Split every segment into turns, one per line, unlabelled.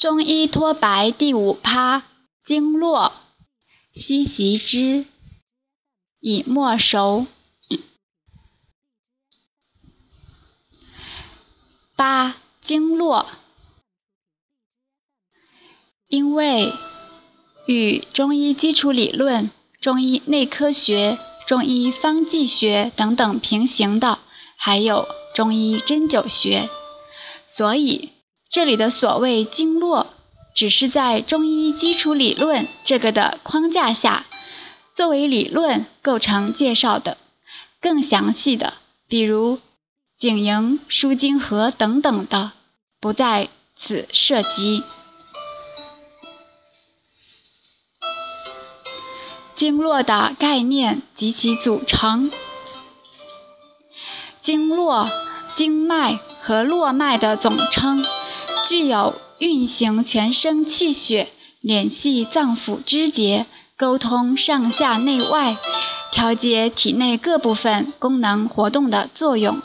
中医脱白第五趴经络，悉习之，以末熟。八经络，因为与中医基础理论、中医内科学、中医方剂学等等平行的，还有中医针灸学，所以。这里的所谓经络，只是在中医基础理论这个的框架下，作为理论构成介绍的。更详细的，比如景营、输经合等等的，不在此涉及。经络的概念及其组成，经络、经脉和络脉的总称。具有运行全身气血、联系脏腑肢节、沟通上下内外、调节体内各部分功能活动的作用。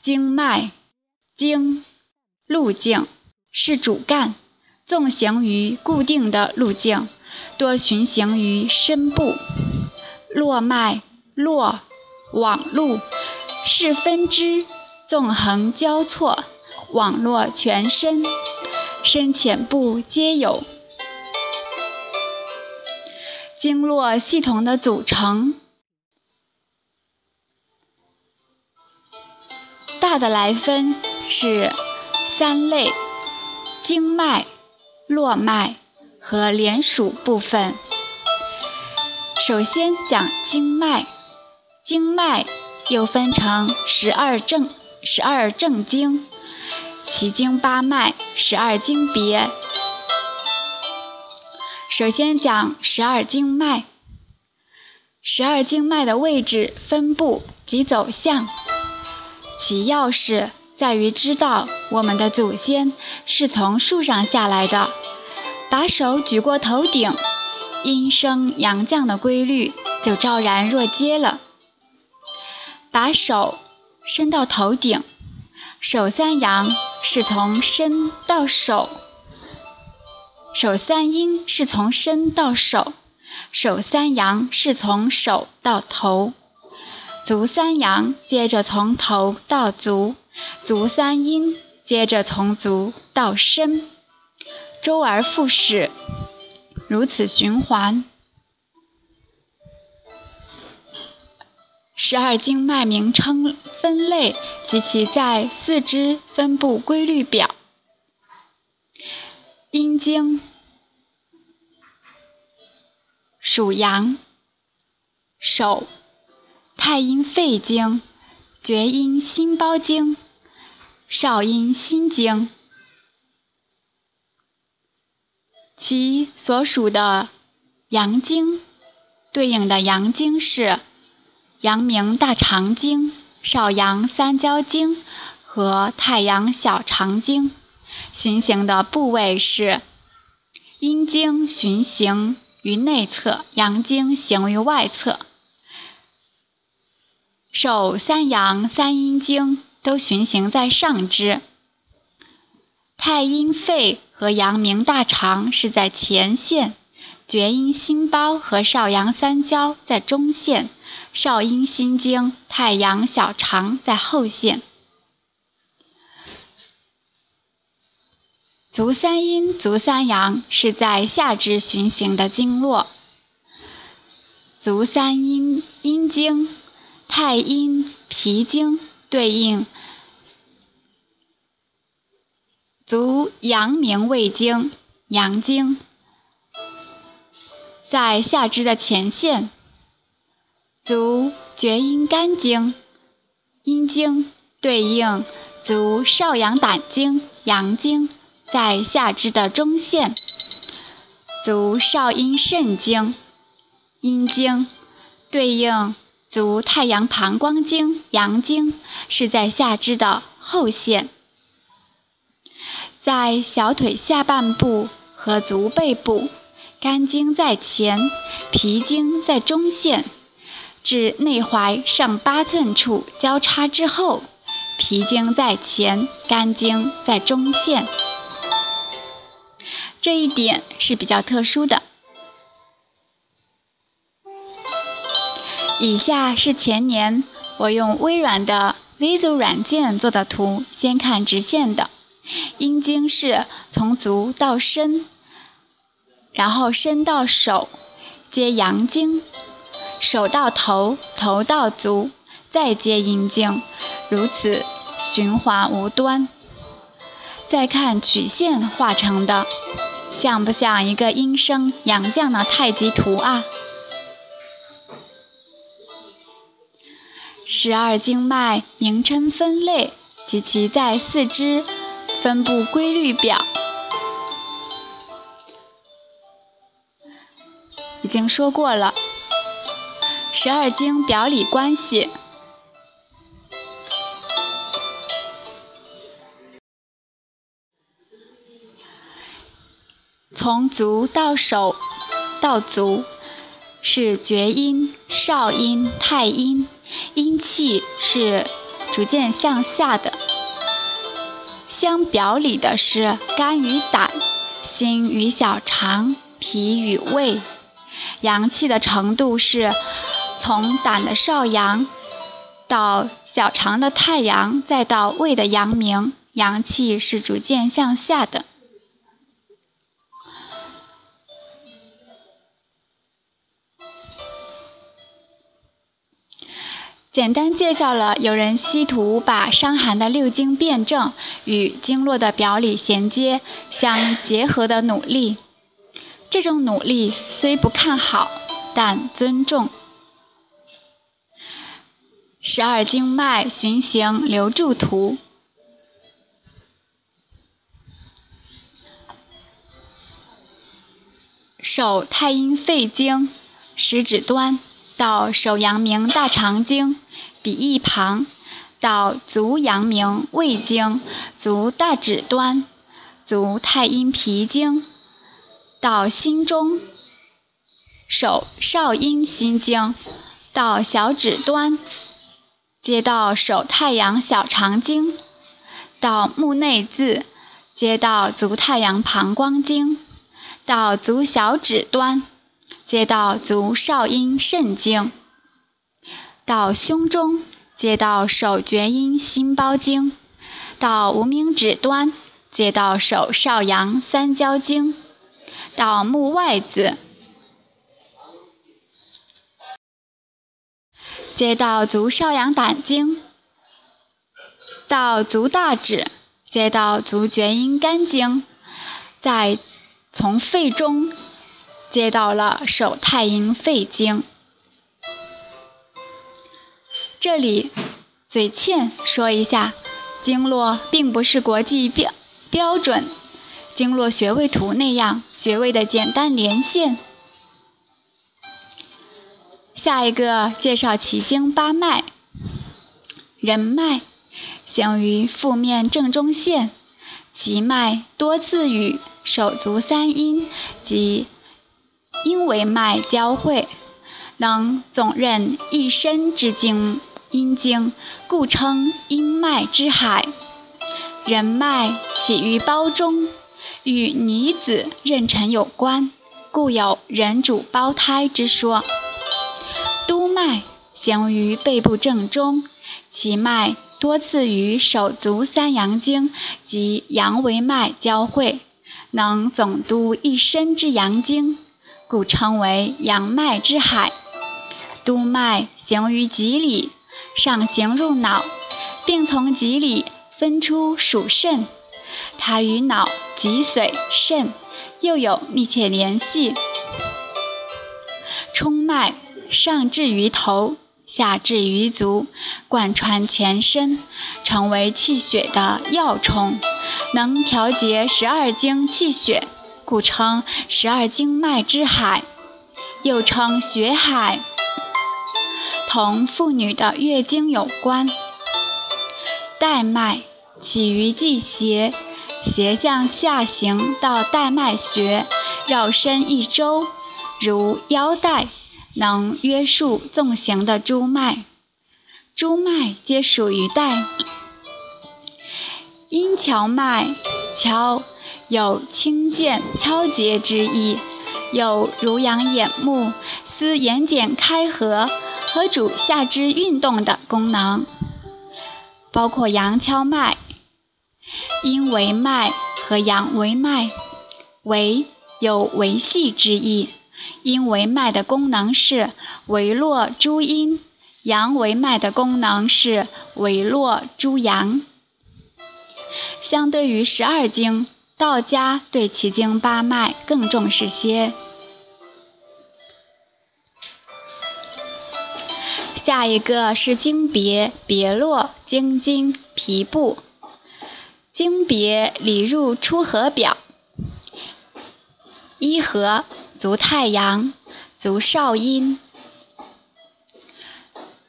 经脉，经，路径是主干，纵行于固定的路径，多循行于身部。络脉，络，网路是分支，纵横交错。网络全身，深浅部皆有。经络系统的组成，大的来分是三类：经脉、络脉和连属部分。首先讲经脉，经脉又分成十二正、十二正经。奇经八脉，十二经别。首先讲十二经脉。十二经脉的位置、分布及走向，其要事在于知道我们的祖先是从树上下来的，把手举过头顶，阴升阳降的规律就昭然若揭了。把手伸到头顶。手三阳是从身到手，手三阴是从身到手，手三阳是从手到头，足三阳接着从头到足，足三阴接着从足到身，周而复始，如此循环。十二经脉名称分类及其在四肢分布规律表：阴经属阳，手太阴肺经、厥阴心包经、少阴心经，其所属的阳经对应的阳经是。阳明大肠经、少阳三焦经和太阳小肠经，循行的部位是阴经循行于内侧，阳经行于外侧。手三阳三阴经都循行在上肢，太阴肺和阳明大肠是在前线，厥阴心包和少阳三焦在中线。少阴心经、太阳小肠在后线，足三阴、足三阳是在下肢循行的经络。足三阴阴经、太阴脾经对应足阳明胃经、阳经，在下肢的前线。足厥阴肝经，阴经对应足少阳胆经，阳经在下肢的中线；足少阴肾经，阴经对应足太阳膀胱经，阳经是在下肢的后线。在小腿下半部和足背部，肝经在前，脾经在中线。至内踝上八寸处交叉之后，脾经在前，肝经在中线。这一点是比较特殊的。以下是前年我用微软的 Visio 软件做的图，先看直线的，阴经是从足到身，然后身到手，接阳经，手到头，头到足，再接阴经，如此循环无端。再看曲线画成的，像不像一个阴升阳降的太极图啊？十二经脉名称分类及其在四肢分布规律表，已经说过了。十二经表里关系，从足到手到足是厥阴、少阴、太阴。阴气是逐渐向下的，相表里的是肝与胆、心与小肠、脾与胃。阳气的程度是从胆的少阳到小肠的太阳，再到胃的阳明，阳气是逐渐向下的。简单介绍了有人稀图把伤寒的六经辩证与经络的表里衔接相结合的努力，这种努力虽不看好，但尊重。十二经脉循行留柱图，手太阴肺经食指端。到手阳明大肠经鼻翼旁，到足阳明胃经足大指端，足太阴脾经，到心中手少阴心经，到小指端，接到手太阳小肠经，到目内眦，接到足太阳膀胱经，到足小指端。接到足少阴肾经，到胸中接到手厥阴心包经，到无名指端接到手少阳三焦经，到目外眦接到足少阳胆经，到足大指接到足厥阴肝经，再从肺中。接到了手太阴肺经，这里嘴欠说一下，经络并不是国际标标准经络穴位图那样穴位的简单连线。下一个介绍奇经八脉，人脉行于腹面正中线，其脉多自与手足三阴及。阴为脉交汇，能总任一身之经阴经，故称阴脉之海。人脉起于胞中，与女子妊娠有关，故有人主胞胎之说。脉行于背部正中，其脉多次与手足三阳经及阳维脉交汇，能总督一身之阳经。故称为阳脉之海。督脉行于脊里，上行入脑，并从脊里分出属肾。它与脑、脊髓、肾又有密切联系。冲脉上至于头，下至于足，贯穿全身，成为气血的要冲，能调节十二经气血。故称十二经脉之海，又称血海，同妇女的月经有关。带脉起于际斜，斜向下行到带脉穴，绕身一周，如腰带，能约束纵行的诸脉。诸脉皆属于带。阴跷脉，跷。有清健敲节之意，有濡养眼目、司眼睑开合和主下肢运动的功能，包括阳跷脉、阴维脉和阳维脉。维有维系之意，阴维脉的功能是维络诸阴，阳维脉的功能是维络诸阳。相对于十二经，道家对奇经八脉更重视些。下一个是经别，别络经筋皮部。经别里入出合表。一合足太阳，足少阴。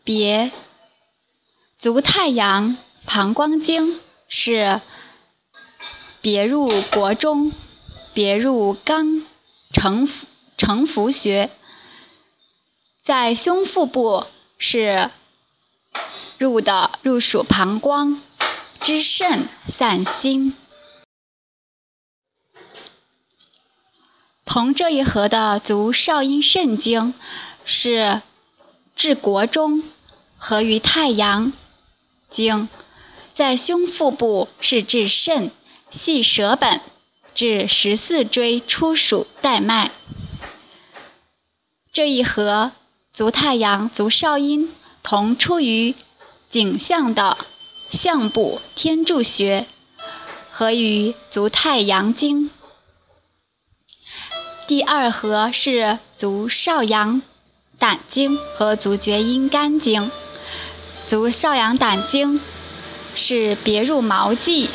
别足太阳，膀胱经是别入国中，别入肛承承符穴，在胸腹部是入的入属膀胱，知肾散心。同这一合的足少阴肾经是治国中，合于太阳经，在胸腹部是治肾，系舌本，至十四椎出属带脉。这一合足太阳、足少阴同出于颈项的项部天柱穴，合于足太阳经。第二合是足少阳胆经和足厥阴肝经。足少阳胆经是别入毛际，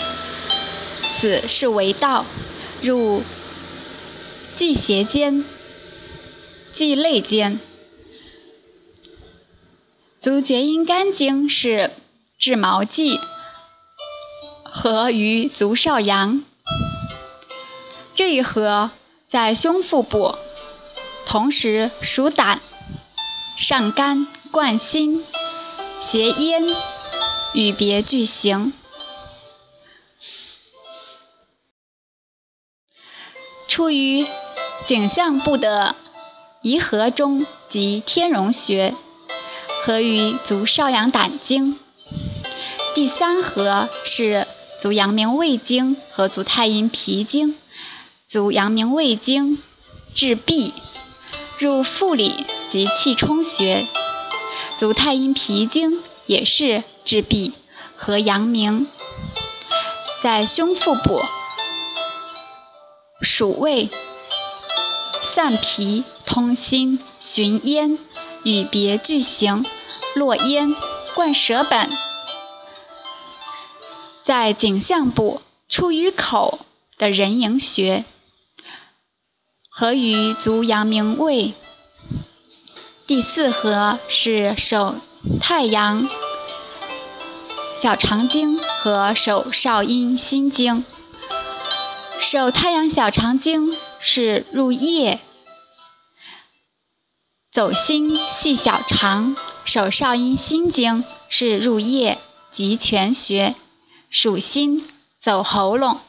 此是为道，入际胁间、际肋间。足厥阴肝经是治毛际，合于足少阳。这一合。在胸腹部，同时属胆，上肝贯心，胁咽，与别俱行。出于颈项部的颐和中及天荣穴，合于足少阳胆经。第三合是足阳明胃经和足太阴脾经。足阳明胃经治痹，入腹里及气冲穴；足太阴脾经也是治痹和阳明，在胸腹部，属胃，散脾通心，循咽，与别俱行，络咽，贯舌本，在颈项部出于口的人迎穴。合于足阳明胃。第四合是手太阳小肠经和手少阴心经。手太阳小肠经是入腋走心系小肠，手少阴心经是入腋极泉穴，属心走喉咙。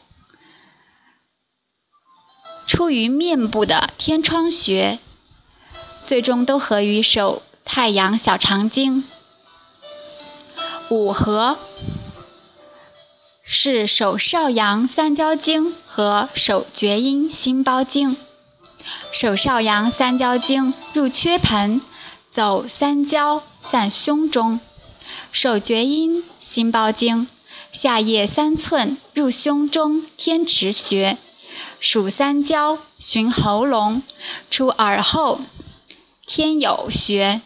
出于面部的天窗穴，最终都合于手太阳小肠经。五合是手少阳三焦经和手厥阴心包经。手少阳三焦经入缺盆，走三焦散胸中；手厥阴心包经下腋三寸入胸中天池穴。属三焦，循喉咙出耳后天有穴，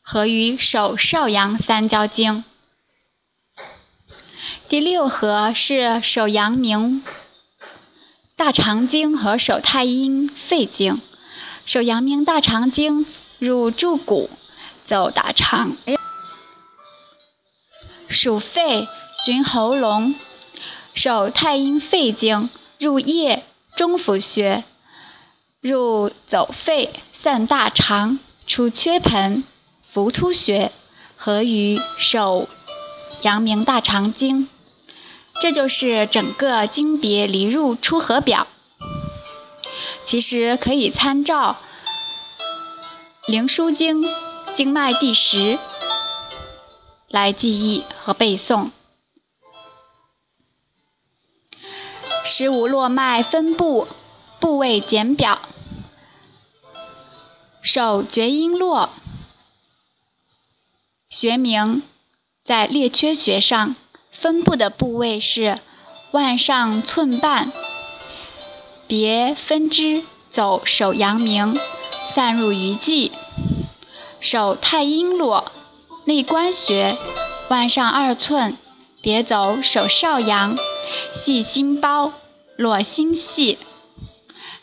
合于手少阳三焦经。第六合是手阳明大肠经和手太阴肺经。手阳明大肠经入柱骨，走大肠，属肺，循喉咙。手太阴肺经。入腋中府穴，入走肺散大肠，出缺盆浮突穴，合于手阳明大肠经。这就是整个经别离入出合表。其实可以参照《灵枢经·经脉第十》来记忆和背诵。十五络脉分布部位简表，手厥阴络，学名在列缺穴上分布的部位是腕上寸半，别分支走手阳明，散入鱼际。手太阴络内关穴，腕上二寸，别走手少阳。系心包，络心系；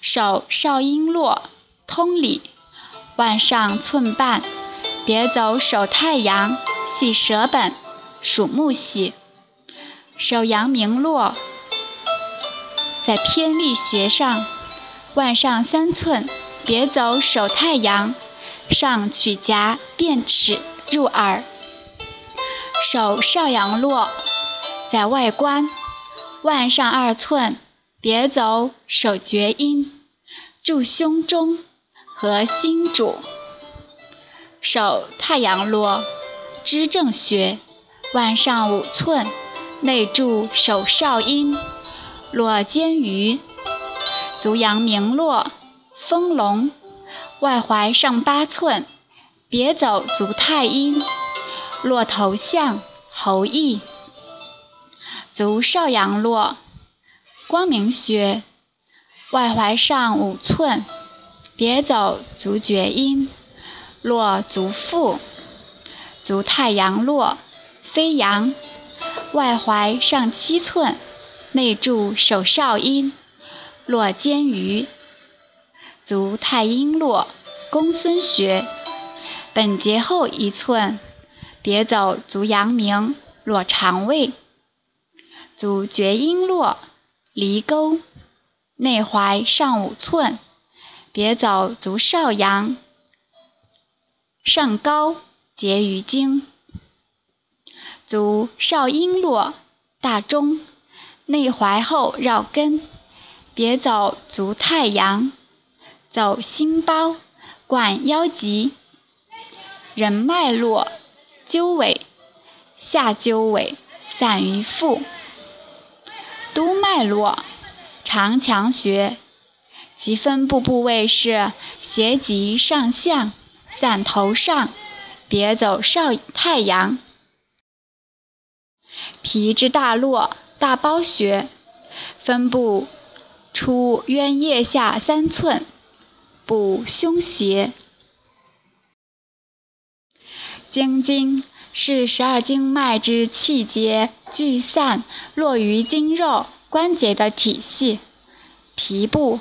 手少阴络通里，腕上寸半，别走手太阳，系舌本，属木系；手阳明络在偏历穴上，腕上三寸，别走手太阳，上曲颊变齿入耳；手少阳络在外关。腕上二寸，别走手厥阴，注胸中，和心主。手太阳络，支正穴，腕上五寸，内注手少阴，络肩俞。足阳明络，丰隆，外踝上八寸，别走足太阴，络头项，喉翼。足少阳络，光明穴，外踝上五寸，别走足厥阴，络足腹。足太阳络，飞扬，外踝上七寸，内注手少阴，络肩俞。足太阴络，公孙穴，本节后一寸，别走足阳明，络肠胃。足厥阴络，离沟，内踝上五寸，别走足少阳，上高，结于经。足少阴络，大中，内踝后绕根，别走足太阳，走心包，贯腰脊。人脉络，鸠尾，下鸠尾，散于腹。脉络，长强穴，其分布部位是斜脊上向，散头上，别走少太阳。脾之大络，大包穴，分布出渊腋下三寸，补胸胁。经筋。是十二经脉之气结聚散络于筋肉关节的体系。皮部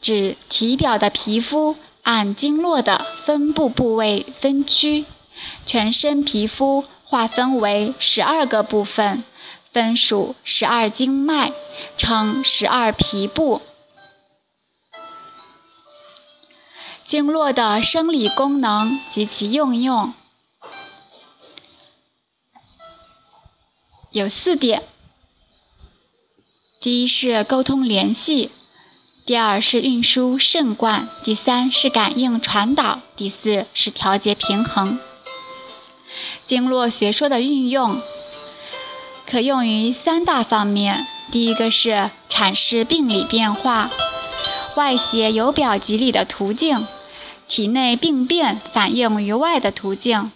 指体表的皮肤按经络的分布部位分区，全身皮肤划分为十二个部分，分属十二经脉，称十二皮部。经络的生理功能及其应用。有四点：第一是沟通联系，第二是运输肾冠，第三是感应传导，第四是调节平衡。经络学说的运用可用于三大方面：第一个是阐释病理变化，外邪由表及里的途径，体内病变反映于外的途径。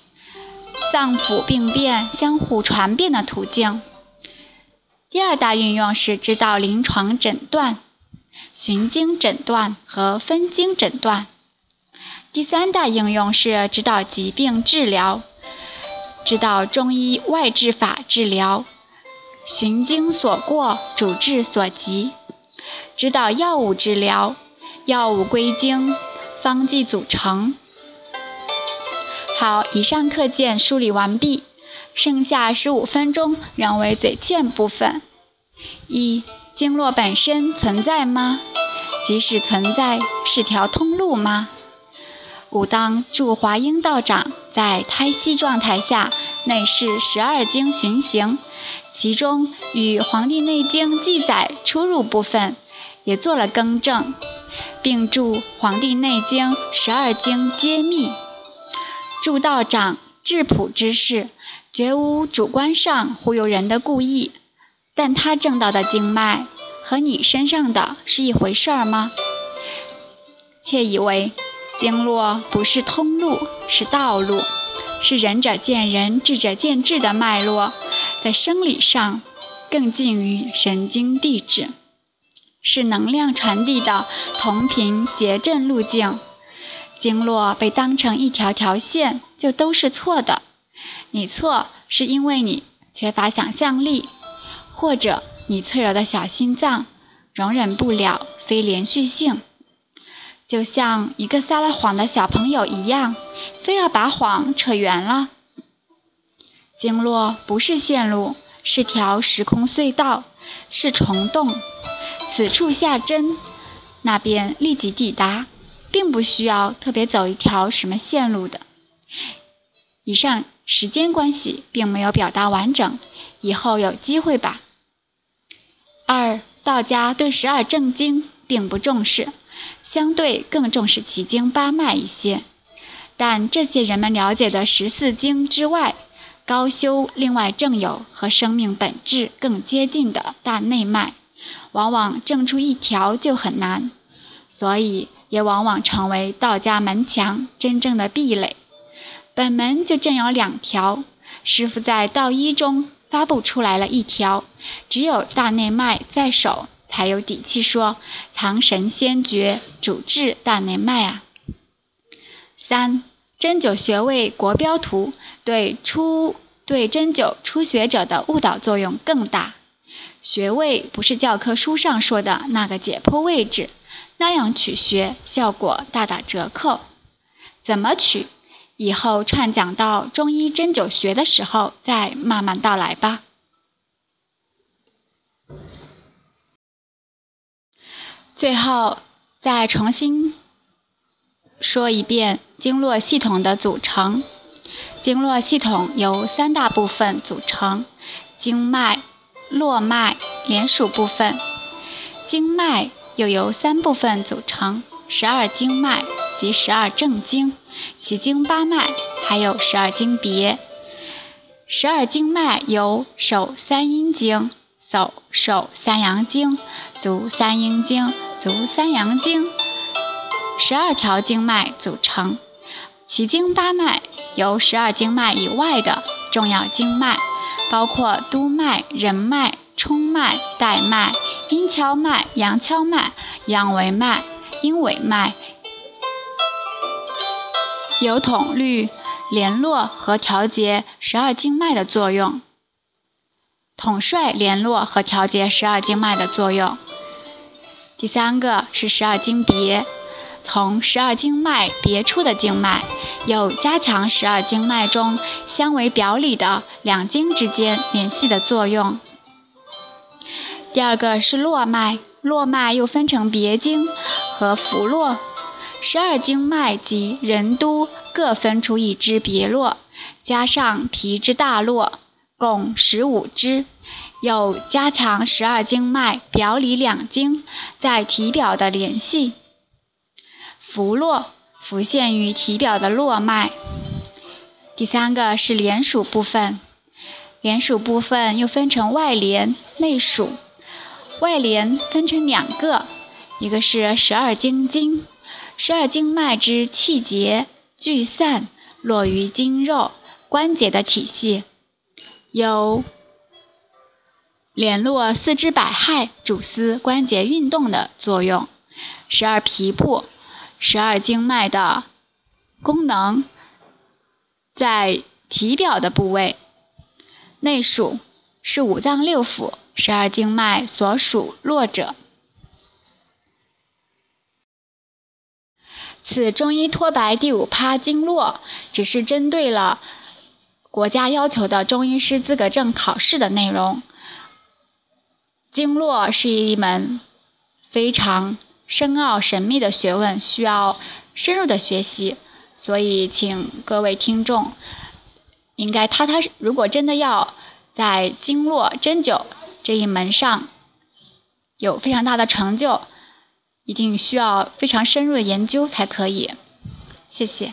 脏腑病变相互传变的途径。第二大运用是指导临床诊断、循经诊断和分经诊断。第三大应用是指导疾病治疗，指导中医外治法治疗，循经所过，主治所及，指导药物治疗，药物归经，方剂组成。好，以上课件梳理完毕，剩下十五分钟仍为嘴欠部分。一、经络本身存在吗？即使存在，是条通路吗？武当祝华英道长在胎息状态下内视十二经循行，其中与《黄帝内经》记载出入部分也做了更正，并注《黄帝内经》十二经揭秘。祝道长质朴之士，绝无主观上忽悠人的故意。但他挣到的经脉和你身上的是一回事儿吗？窃以为经络不是通路，是道路，是仁者见仁，智者见智的脉络，在生理上更近于神经递质，是能量传递的同频谐振路径。经络被当成一条条线，就都是错的。你错，是因为你缺乏想象力。或者你脆弱的小心脏容忍不了非连续性，就像一个撒了谎的小朋友一样，非要把谎扯圆了。经络不是线路，是条时空隧道，是虫洞。此处下针，那边立即抵达，并不需要特别走一条什么线路的。以上时间关系并没有表达完整，以后有机会吧。二道家对十二正经并不重视，相对更重视奇经八脉一些。但这些人们了解的十四经之外，高修另外正有和生命本质更接近的大内脉，往往正出一条就很难，所以也往往成为道家门墙真正的壁垒。本门就正有两条，师傅在道一中。发布出来了一条，只有大内脉在手，才有底气说藏神仙诀主治大内脉啊。三针灸穴位国标图对初对针灸初学者的误导作用更大，穴位不是教科书上说的那个解剖位置，那样取穴效果大打折扣。怎么取？以后串讲到中医针灸学的时候，再慢慢道来吧。最后再重新说一遍经络系统的组成。经络系统由三大部分组成：经脉、络脉、连属部分。经脉又由三部分组成：十二经脉及十二正经。奇经八脉还有十二经别，十二经脉有手三阴经、手手三阳经、足三阴经、足三阳经，十二条经脉组成。奇经八脉由十二经脉以外的重要经脉，包括督脉、任脉、冲脉、带脉、阴跷脉、阳跷脉、阳维脉、阴维脉。有统律、联络和调节十二经脉的作用，统帅联络和调节十二经脉的作用。第三个是十二经别，从十二经脉别出的经脉，有加强十二经脉中相为表里的两经之间联系的作用。第二个是络脉，络脉又分成别经和浮络。十二经脉及任督各分出一支别络，加上皮之大络，共十五支，又加强十二经脉表里两经在体表的联系。浮络浮现于体表的络脉。第三个是连属部分，连属部分又分成外连、内属。外连分成两个，一个是十二经经。十二经脉之气结聚散，落于筋肉关节的体系，有联络四肢百骸、主司关节运动的作用。十二皮部，十二经脉的功能在体表的部位。内属是五脏六腑，十二经脉所属络者。此中医脱白第五趴经络，只是针对了国家要求的中医师资格证考试的内容。经络是一门非常深奥神秘的学问，需要深入的学习，所以请各位听众应该踏踏实。如果真的要在经络针灸这一门上有非常大的成就，一定需要非常深入的研究才可以。谢谢。